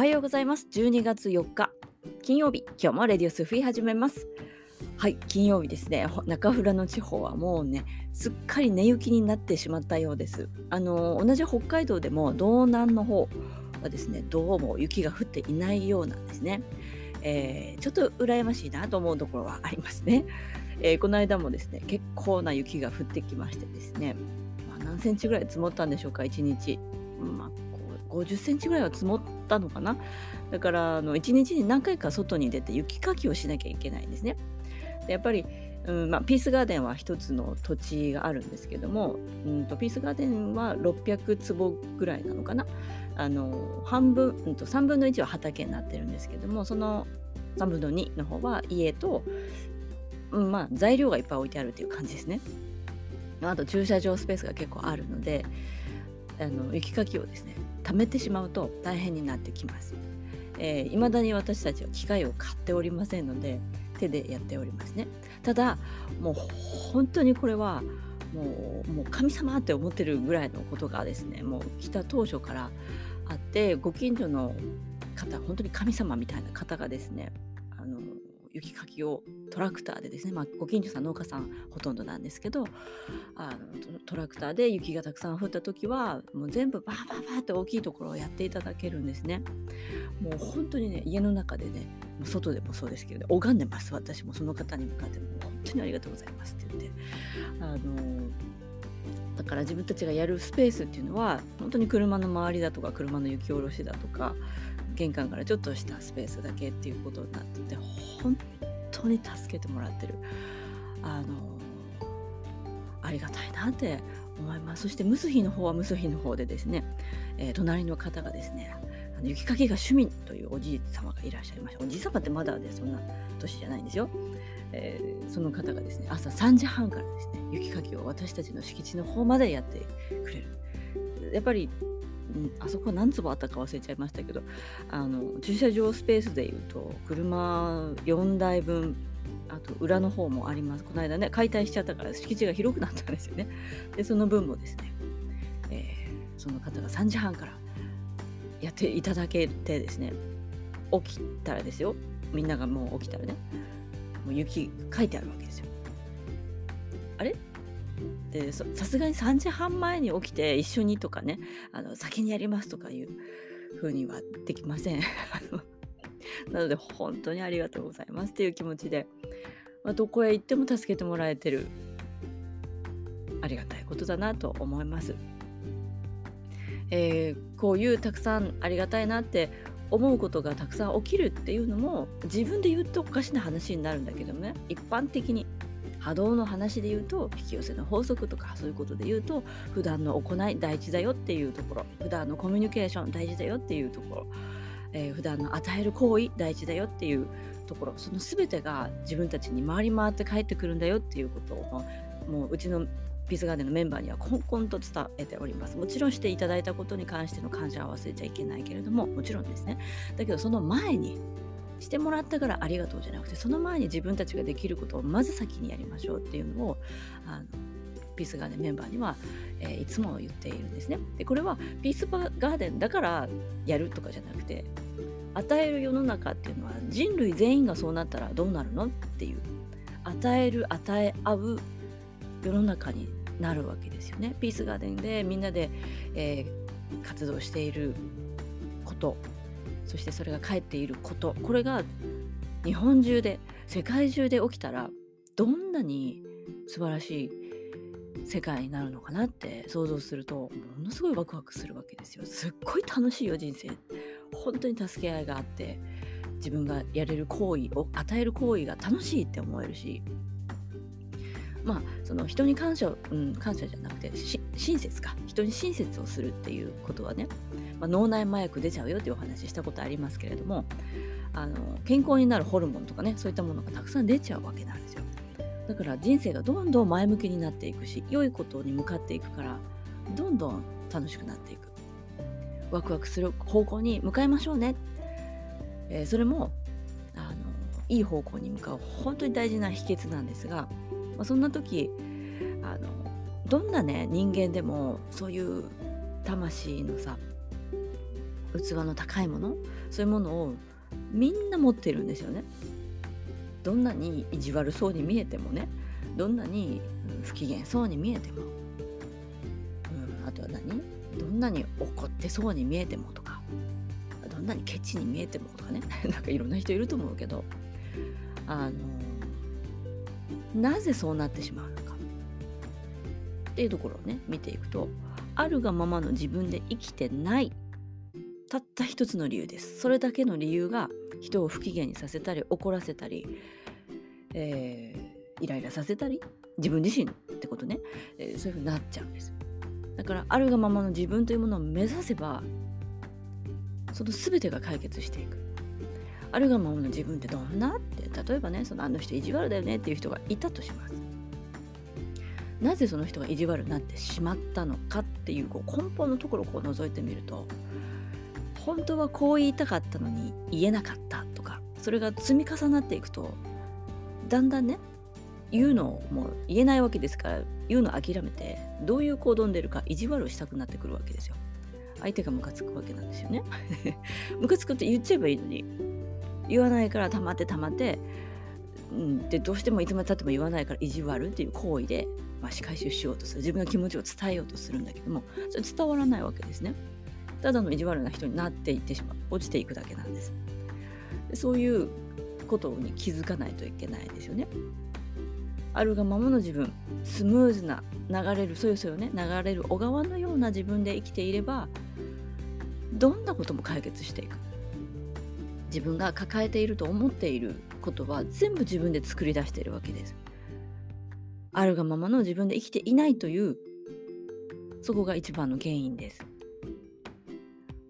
はようございます。12月4日金曜日。今日もレディオスフィー始めます。はい金曜日ですね。中富良野地方はもうねすっかり寝雪になってしまったようです。あの同じ北海道でも道南の方はですねどうも雪が降っていないようなんですね、えー、ちょっと羨ましいなと思うところはありますね、えー、この間もですね結構な雪が降ってきましてですね、まあ、何センチぐらい積もったんでしょうか1日、まあ、50センチぐらいは積もったのかな？だからあの1日に何回か外に出て雪かきをしなきゃいけないんですね。でやっぱりうんまあ、ピースガーデンは一つの土地があるんですけども、うんと、ピースガーデンは600坪ぐらいなのかな？あの半分、うんと、3分の1は畑になってるんですけどもその3分の2の方は家と、うんまあ、材料がいっぱい置いてあるっていう感じですね。あと駐車場スペースが結構あるのであの雪かきをですね貯めてしまうと大変になってきます。えー、未だに私たちは機械を買っておりませんので手でやっておりますね。ただもう本当にこれはもうもう神様って思ってるぐらいのことがですねもう来た当初からあってご近所の方本当に神様みたいな方がですねあの雪かきをトラクターでですね、まあ、ご近所さん農家さんほとんどなんですけどあのトラクターで雪がたくさん降った時はもう全部バーバーバーって大きいところをやっていただけるんですね。もう本当にね家の中でね外でもそうですけど、ね、拝んでます私もその方に向かっても本当にありがとうございますって言ってあのだから自分たちがやるスペースっていうのは本当に車の周りだとか車の雪下ろしだとか玄関からちょっとしたスペースだけっていうことになってて本当に助けてもらってる。あのありがたいなって思います。そしてムスヒの方はムスヒの方でですね、えー、隣の方がですねあの雪かきが趣味というおじい様がいらっしゃいました。おじい様ってまだでそんな年じゃないんですよ、えー、その方がですね朝3時半からですね雪かきを私たちの敷地の方までやってくれる。やっぱりあそこ何坪あったか忘れちゃいましたけどあの駐車場スペースでいうと車4台分あと裏の方もあります。この間ね解体しちゃったから敷地が広くなったんですよね。でその分もですね、えー、その方が3時半からやっていただけてですね起きたらですよ。みんながもう起きたらねもう雪書いてあるわけですよ。あれ？でさすがに3時半前に起きて一緒にとかねあの先にやりますとかいう風にはできません。なので本当にありがとうございますっていう気持ちで、まあ、どこへ行っても助けてもらえてる。ありがたいことだなと思います。えー、こういうたくさんありがたいなって思うことがたくさん起きるっていうのも自分で言うとおかしな話になるんだけどね。一般的に。波動の話で言うと引き寄せの法則とかそういうことで言うと普段の行い大事だよっていうところ普段のコミュニケーション大事だよっていうところ、えー、普段の与える行為大事だよっていうところその全てが自分たちに回り回って帰ってくるんだよっていうことをもううちのピースガーデンのメンバーにはこんこんと伝えております。もちろんしていただいたことに関しての感謝は忘れちゃいけないけれども、もちろんですね。だけどその前にしてもらったからありがとうじゃなくてその前に自分たちができることをまず先にやりましょうっていうのをあのピースガーデンメンバーには、えー、いつも言っているんですね。でこれはピースガーデンだからやるとかじゃなくて与える世の中っていうのは人類全員がそうなったらどうなるのっていう与える与え合う世の中になるわけですよね。ピースガーデンでみんなで、えー、活動していることそしてそれが返っていることこれが日本中で世界中で起きたらどんなに素晴らしい世界になるのかなって想像するとものすごいワクワクするわけですよ。すっごい楽しいよ人生。本当に助け合いがあって自分がやれる行為を与える行為が楽しいって思えるしまあその人に感謝、うん、感謝じゃなくて親切か人に親切をするっていうことはねまあ、脳内麻薬出ちゃうよっていうお話したことありますけれどもあの健康になるホルモンとかねそういったものがたくさん出ちゃうわけなんですよ。だから人生がどんどん前向きになっていくし良いことに向かっていくからどんどん楽しくなっていく。ワクワクする方向に向かいましょうね、えー、それもあのいい方向に向かう本当に大事な秘訣なんですが、まあ、そんな時あのどんなね人間でもそういう魂のさ器の高いものそういうものをみんな持ってるんですよね。どんなに意地悪そうに見えてもねどんなに不機嫌そうに見えても、うん、あとは何？どんなに怒ってそうに見えてもとか。どんなにケチに見えてもとかね。なんかいろんな人いると思うけど。あのなぜそうなってしまうのか。っていうところをね見ていくとあるがままの自分で生きてないたった一つの理由です。それだけの理由が人を不機嫌にさせたり怒らせたり、えー、イライラさせたり自分自身ってことね、えー、そういうふうになっちゃうんですだからあるがままの自分というものを目指せばその全てが解決していく。あるがままの自分ってどんなって例えばねそのあの人意地悪だよねっていう人がいたとします。なぜその人が意地悪になってしまったのかっていうこう根本のところをこう覗いてみると本当はこう言いたかったのに言えなかったとかそれが積み重なっていくとだんだんね言うのをもう言えないわけですから言うの諦めてどういう行動に出るか意地悪をしたくなってくるわけですよ。相手がムカつくわけなんですよね。ムカつくって言っちゃえばいいのに言わないから溜まって溜まって、うん、でどうしてもいつまでたっても言わないから意地悪っていう行為で、まあ、仕返しをしようとする。自分の気持ちを伝えようとするんだけどもそれ伝わらないわけですね。ただの意地悪な人になっていってしまう落ちていくだけなんです。そういうことに気づかないといけないですよね。あるがままの自分スムーズな流れるそよそよね流れる小川のような自分で生きていればどんなことも解決していく。自分が抱えていると思っていることは全部自分で作り出しているわけです。あるがままの自分で生きていないというそこが一番の原因です。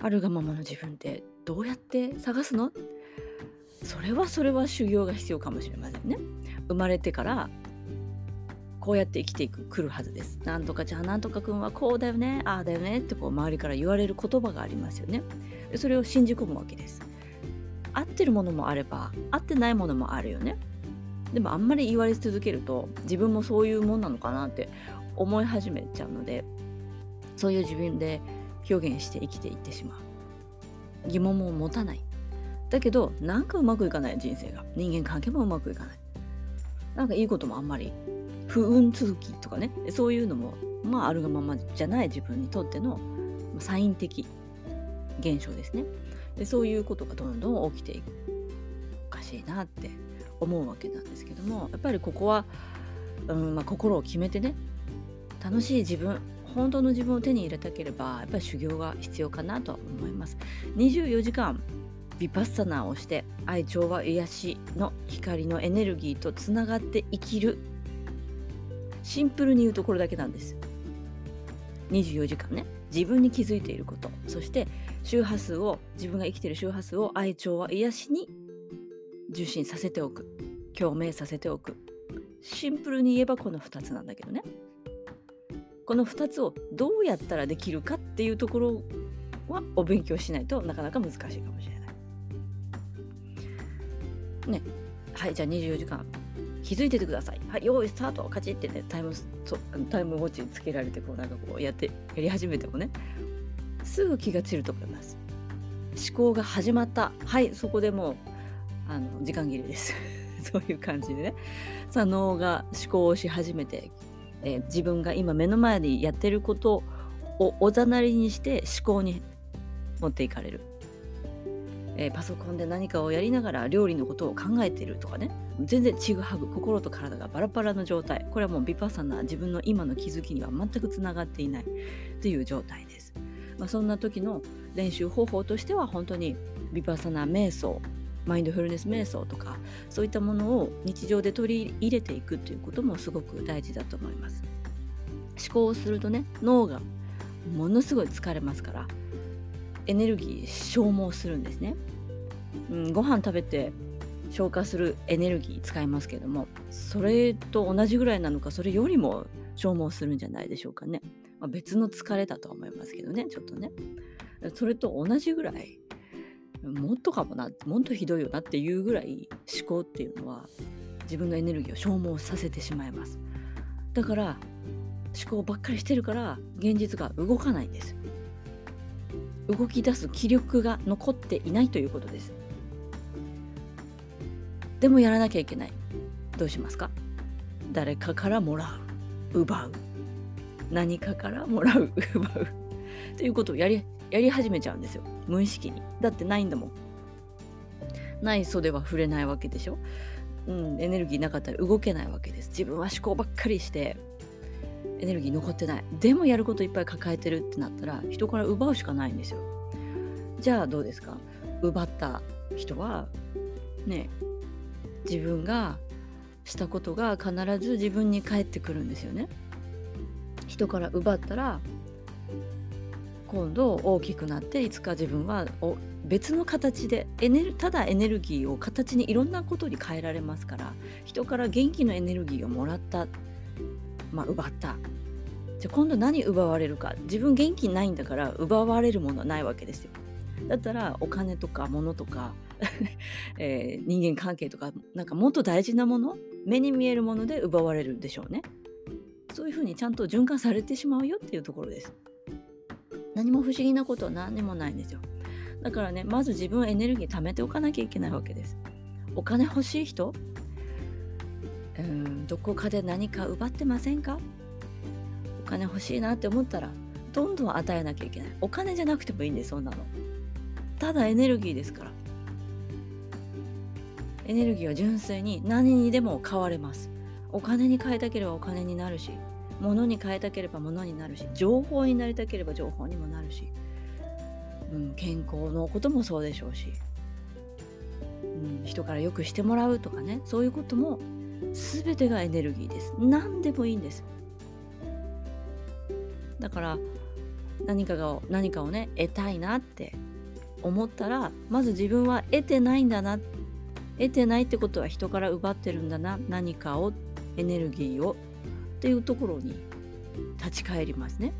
あるがままの自分ってどうやって探すの？それはそれは修行が必要かもしれませんね生まれてからこうやって生きていく来るはずです。なんとかじゃあなんとかくんはこうだよねああだよねってこう周りから言われる言葉がありますよね。それを信じ込むわけです。合ってるものもあれば合ってないものもあるよね。でもあんまり言われ続けると自分もそういうもんなのかなって思い始めちゃうのでそういう自分で表現して生きていってしまう。疑問も持たない。だけどなんかうまくいかない人生が。人間関係もうまくいかない。なんかいいこともあんまり不運続きとかね。そういうのもまああるがままじゃない自分にとってのサイン的現象ですね。でそういうことがどんどん起きていく。おかしいなって思うわけなんですけどもやっぱりここは、うんまあ、心を決めてね楽しい自分本当の自分を手に入れたければやっぱり修行が必要かなとは思います。24時間ヴィパッサナーをして愛情は癒しの光のエネルギーとつながって生きる。シンプルに言うところだけなんです。24時間ね。自分に気づいていることそして周波数を自分が生きている周波数を愛情は癒しに受信させておく。共鳴させておく。シンプルに言えばこの2つなんだけどね。この2つをどうやったらできるかっていうところはお勉強しないとなかなか難しいかもしれない。ね。はいじゃあ24時間。気づいててください。はい用意スタート。カチってねタイムタイムウォッチにつけられてこうなんかこうやってやり始めてもね。すぐ気が散ると思います。思考が始まった。はいそこでもうあの時間切れです。そういう感じでね。さあ脳が思考をし始めて、えー、自分が今目の前でやってることをおざなりにして思考に持っていかれる。えー、パソコンで何かをやりながら料理のことを考えているとかね。全然ちぐはぐ心と体がバラバラの状態。これはもうビパサナ自分の今の気づきには全くつながっていない。という状態です、まあ、そんな時の練習方法としては本当にビパサナ瞑想。マインドフルネス瞑想とかそういったものを日常で取り入れていくということもすごく大事だと思います。思考をするとね脳がものすごい疲れますからエネルギー消耗するんですね、うん、ご飯食べて消化するエネルギー使いますけどもそれと同じぐらいなのかそれよりも消耗するんじゃないでしょうかね、まあ、別の疲れだと思いますけどねちょっとね。それと同じぐらいもっとかもなもっとひどいよなっていうぐらい思考っていうのは自分のエネルギーを消耗させてしまいます。だから思考ばっかりしてるから現実が動かないんです。動き出す気力が残っていないということです。でもやらなきゃいけない。どうしますか？誰かからもらう。奪う。何かからもらう。奪う。ということをやりやり始めちゃうんですよ。無意識に。だってないんだもん。ない袖は触れないわけでしょ。うん、エネルギーなかったら動けないわけです。自分は思考ばっかりしてエネルギー残ってない。でもやることいっぱい抱えてるってなったら人から奪うしかないんですよ。じゃあどうですか？奪った人はね自分がしたことが必ず自分に返ってくるんですよね。人から奪ったら今度大きくなっていつか自分は別の形でエネルただエネルギーを形にいろんなことに変えられますから人から元気のエネルギーをもらったまあ、奪った。じゃあ今度何奪われるか。自分元気ないんだから奪われるものはないわけですよ。だったらお金とか物とか えー、人間関係とかなんかもっと大事なもの目に見えるもので奪われるでしょうね。そういうふうにちゃんと循環されてしまうよっていうところです。何も不思議なことは何にもないんですよ。だからねまず自分エネルギー貯めておかなきゃいけないわけです。お金欲しい人？うんどこかで何か奪ってませんか？お金欲しいなって思ったらどんどん与えなきゃいけない。お金じゃなくてもいいんですそんなの。ただエネルギーですから。エネルギーは純粋に何にでも変われます。お金に変えたければお金になるし。物に変えたければ物になるし情報になりたければ情報にもなるし、うん、健康のこともそうでしょうし、うん、人からよくしてもらうとかねそういうことも全てがエネルギーです。何でもいいんです。だから何かが何かをね得たいなって思ったらまず自分は得てないんだな得てないってことは人から奪ってるんだな何かをエネルギーをっていうところに立ち返りますね。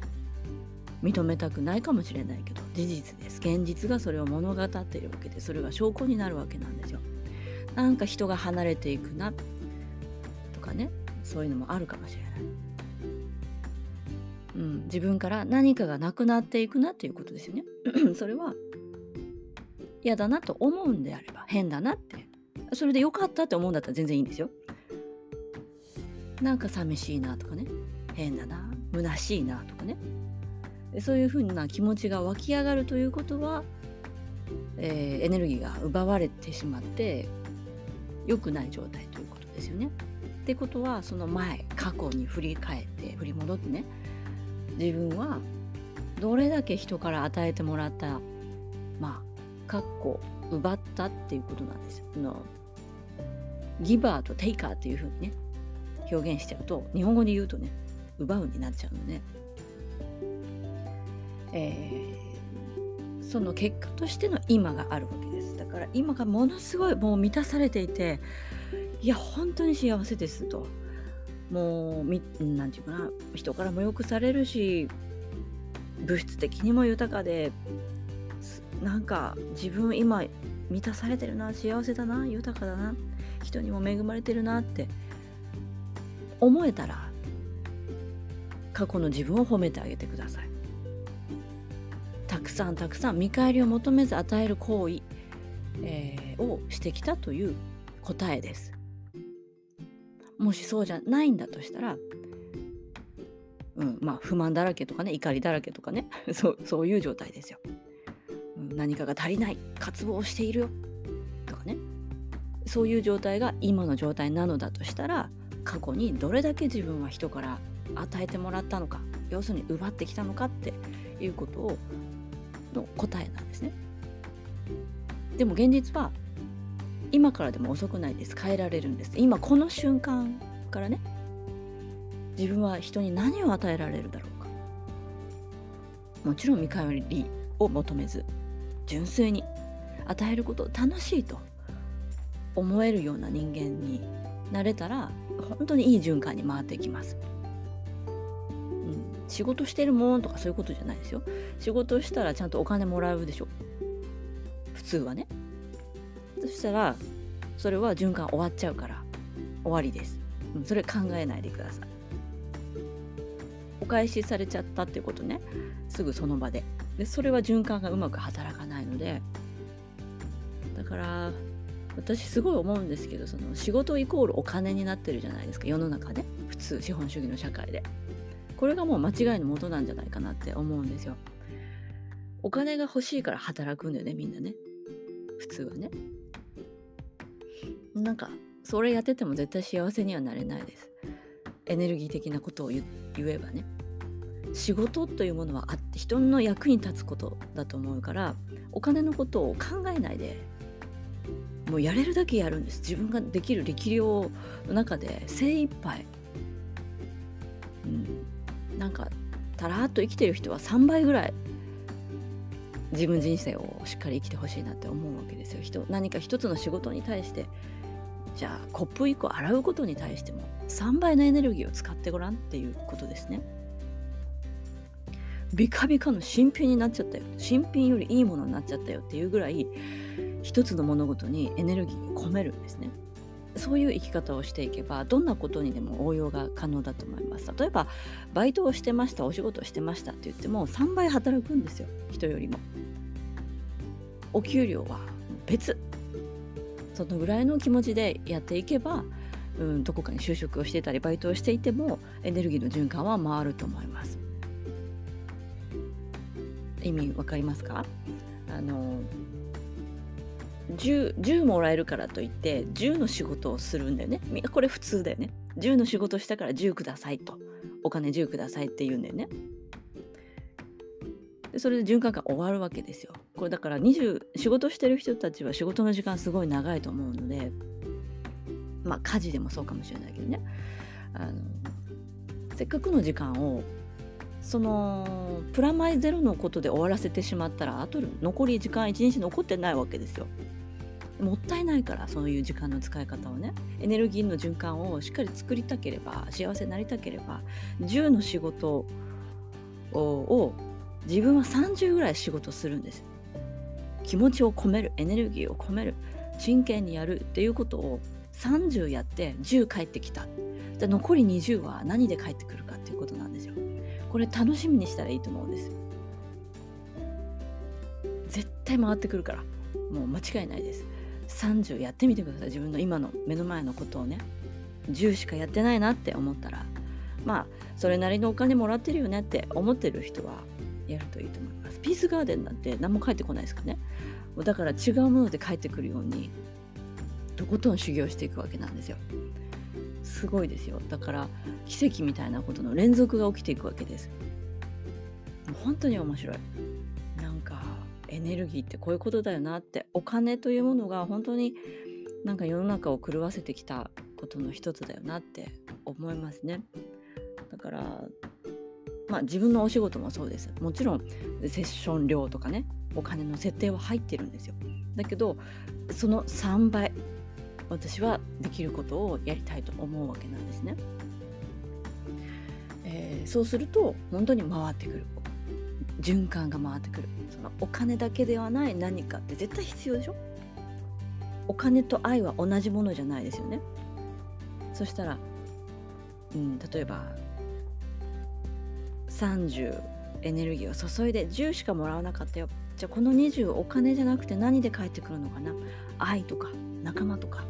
認めたくないかもしれないけど事実です。現実がそれを物語っているわけでそれが証拠になるわけなんですよ。なんか人が離れていくなとかねそういうのもあるかもしれない、うん、自分から何かがなくなっていくなっていうことですよね。それは嫌だなと思うんであれば変だなって。それで良かったって思うんだったら全然いいんですよ。なんか寂しいなとかね。変だな。虚しいなとかね。そういうふうな気持ちが湧き上がるということは、えー、エネルギーが奪われてしまって良くない状態ということですよね。ってことはその前過去に振り返って振り戻ってね。自分はどれだけ人から与えてもらったまあかっこ奪ったっていうことなんですよ。のギバーとテイカーっていうふうにね。表現しちゃうと日本語で言うとね奪うになっちゃうのね。えー、その結果としての今があるわけです。だから今がものすごいもう満たされていていや本当に幸せですともう何て言うかな人からもよくされるし物質的にも豊かでなんか自分今満たされてるな幸せだな豊かだな人にも恵まれてるなって思えたら過去の自分を褒めてあげてください。たくさんたくさん見返りを求めず与える行為、えー、をしてきたという答えです。もしそうじゃないんだとしたら、うん、まあ不満だらけとかね怒りだらけとかね そうそういう状態ですよ、うん。何かが足りない渇望しているよとかね。そういう状態が今の状態なのだとしたら過去にどれだけ自分は人から与えてもらったのか要するに奪ってきたのかっていうことをの答えなんですね。でも現実は今からでも遅くないです。変えられるんです。今この瞬間からね自分は人に何を与えられるだろうか。もちろん見返りを求めず純粋に与えることを楽しいと思えるような人間になれたら本当にいい循環に回っていきます、うん、仕事してるもんとかそういうことじゃないですよ。仕事したらちゃんとお金もらうでしょ。普通はね。そしたらそれは循環終わっちゃうから終わりです、うん、それ考えないでください。お返しされちゃったってことね。すぐその場で。でそれは循環がうまく働かないので。だから私すごい思うんですけどその仕事イコールお金になってるじゃないですか。世の中で普通資本主義の社会で。これがもう間違いのもとなんじゃないかなって思うんですよ。お金が欲しいから働くんだよねみんなね。普通はね。なんかそれやってても絶対幸せにはなれないです。エネルギー的なことを言えばね。仕事というものはあって人の役に立つことだと思うからお金のことを考えないでもうやれるだけやるんです。自分ができる力量の中で精一杯。うん。なんかたらっと生きてる人は3倍ぐらい自分人生をしっかり生きてほしいなって思うわけですよ。人何か一つの仕事に対してじゃあコップ1個洗うことに対しても3倍のエネルギーを使ってごらんっていうことですね。ビカビカの新品になっちゃったよ。新品よりいいものになっちゃったよっていうぐらい一つの物事にエネルギーを込めるんですね。そういう生き方をしていけばどんなことにでも応用が可能だと思います。例えばバイトをしてましたお仕事をしてましたって言っても3倍働くんですよ。人よりも。お給料は別。そのぐらいの気持ちでやっていけばうん、どこかに就職をしていたりバイトをしていてもエネルギーの循環は回ると思います。意味わかりますか？あの 10, 10もらえるからといって10の仕事をするんだよね。これ普通だよね。10の仕事したから10くださいと。お金10くださいって言うんだよね。でそれで循環が終わるわけですよ。これだから20仕事してる人たちは仕事の時間すごい長いと思うのでまあ家事でもそうかもしれないけどねあのせっかくの時間をそのプラマイゼロのことで終わらせてしまったらあと残り時間1日残ってないわけですよ。もったいないからそういう時間の使い方をね。エネルギーの循環をしっかり作りたければ幸せになりたければ10の仕事を自分は30ぐらい仕事するんです気持ちを込めるエネルギーを込める真剣にやるっていうことを30やって10帰ってきた。じゃ残り20は何で帰ってくるかっていうことなんですよ。これ楽しみにしたらいいと思うんです絶対回ってくるから。もう間違いないです。30やってみてください自分の今の目の前のことをね10しかやってないなって思ったらまあそれなりのお金もらってるよねって思ってる人はやるといいと思いますピースガーデンなんて何も返ってこないですかねだから違うもので帰ってくるようにとことん修行していくわけなんですよ。すごいですよだから奇跡みたいなことの連続が起きていくわけです。もう本当に面白い。エネルギーってこういうことだよなってお金というものが本当になんか世の中を狂わせてきたことの一つだよなって思いますね。だからまあ自分のお仕事もそうです。もちろんセッション料とかねお金の設定は入ってるんですよ。だけどその3倍私はできることをやりたいと思うわけなんですね。えー、そうすると本当に回ってくる循環が回ってくる。そのお金だけではない何かって絶対必要でしょ？お金と愛は同じものじゃないですよね。そしたら、うん、例えば30エネルギーを注いで10しかもらわなかったよ。じゃあこの20お金じゃなくて何で返ってくるのかな？愛とか仲間とか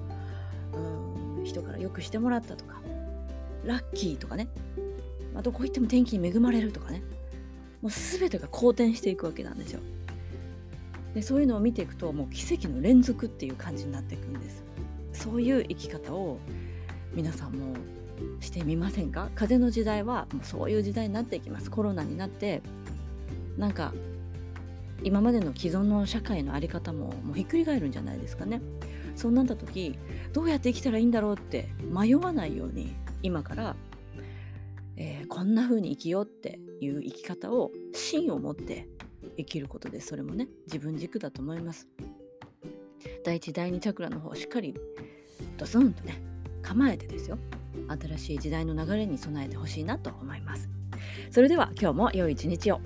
うん人からよくしてもらったとかラッキーとかね、まあ、どこ行っても天気に恵まれるとかね。もう全てが好転していくわけなんですよ。でそういうのを見ていくともう奇跡の連続っていう感じになっていくんです。そういう生き方を皆さんもしてみませんか？風の時代はもうそういう時代になっていきます。コロナになってなんか今までの既存の社会の在り方ももうひっくり返るんじゃないですかね。そうなった時どうやって生きたらいいんだろうって迷わないように今から、えー、こんな風に生きようっていう生き方を芯を持って生きることでそれもね自分軸だと思います。第一第二チャクラの方しっかりドスンとね構えてですよ。新しい時代の流れに備えてほしいなと思います。それでは今日も良い一日を。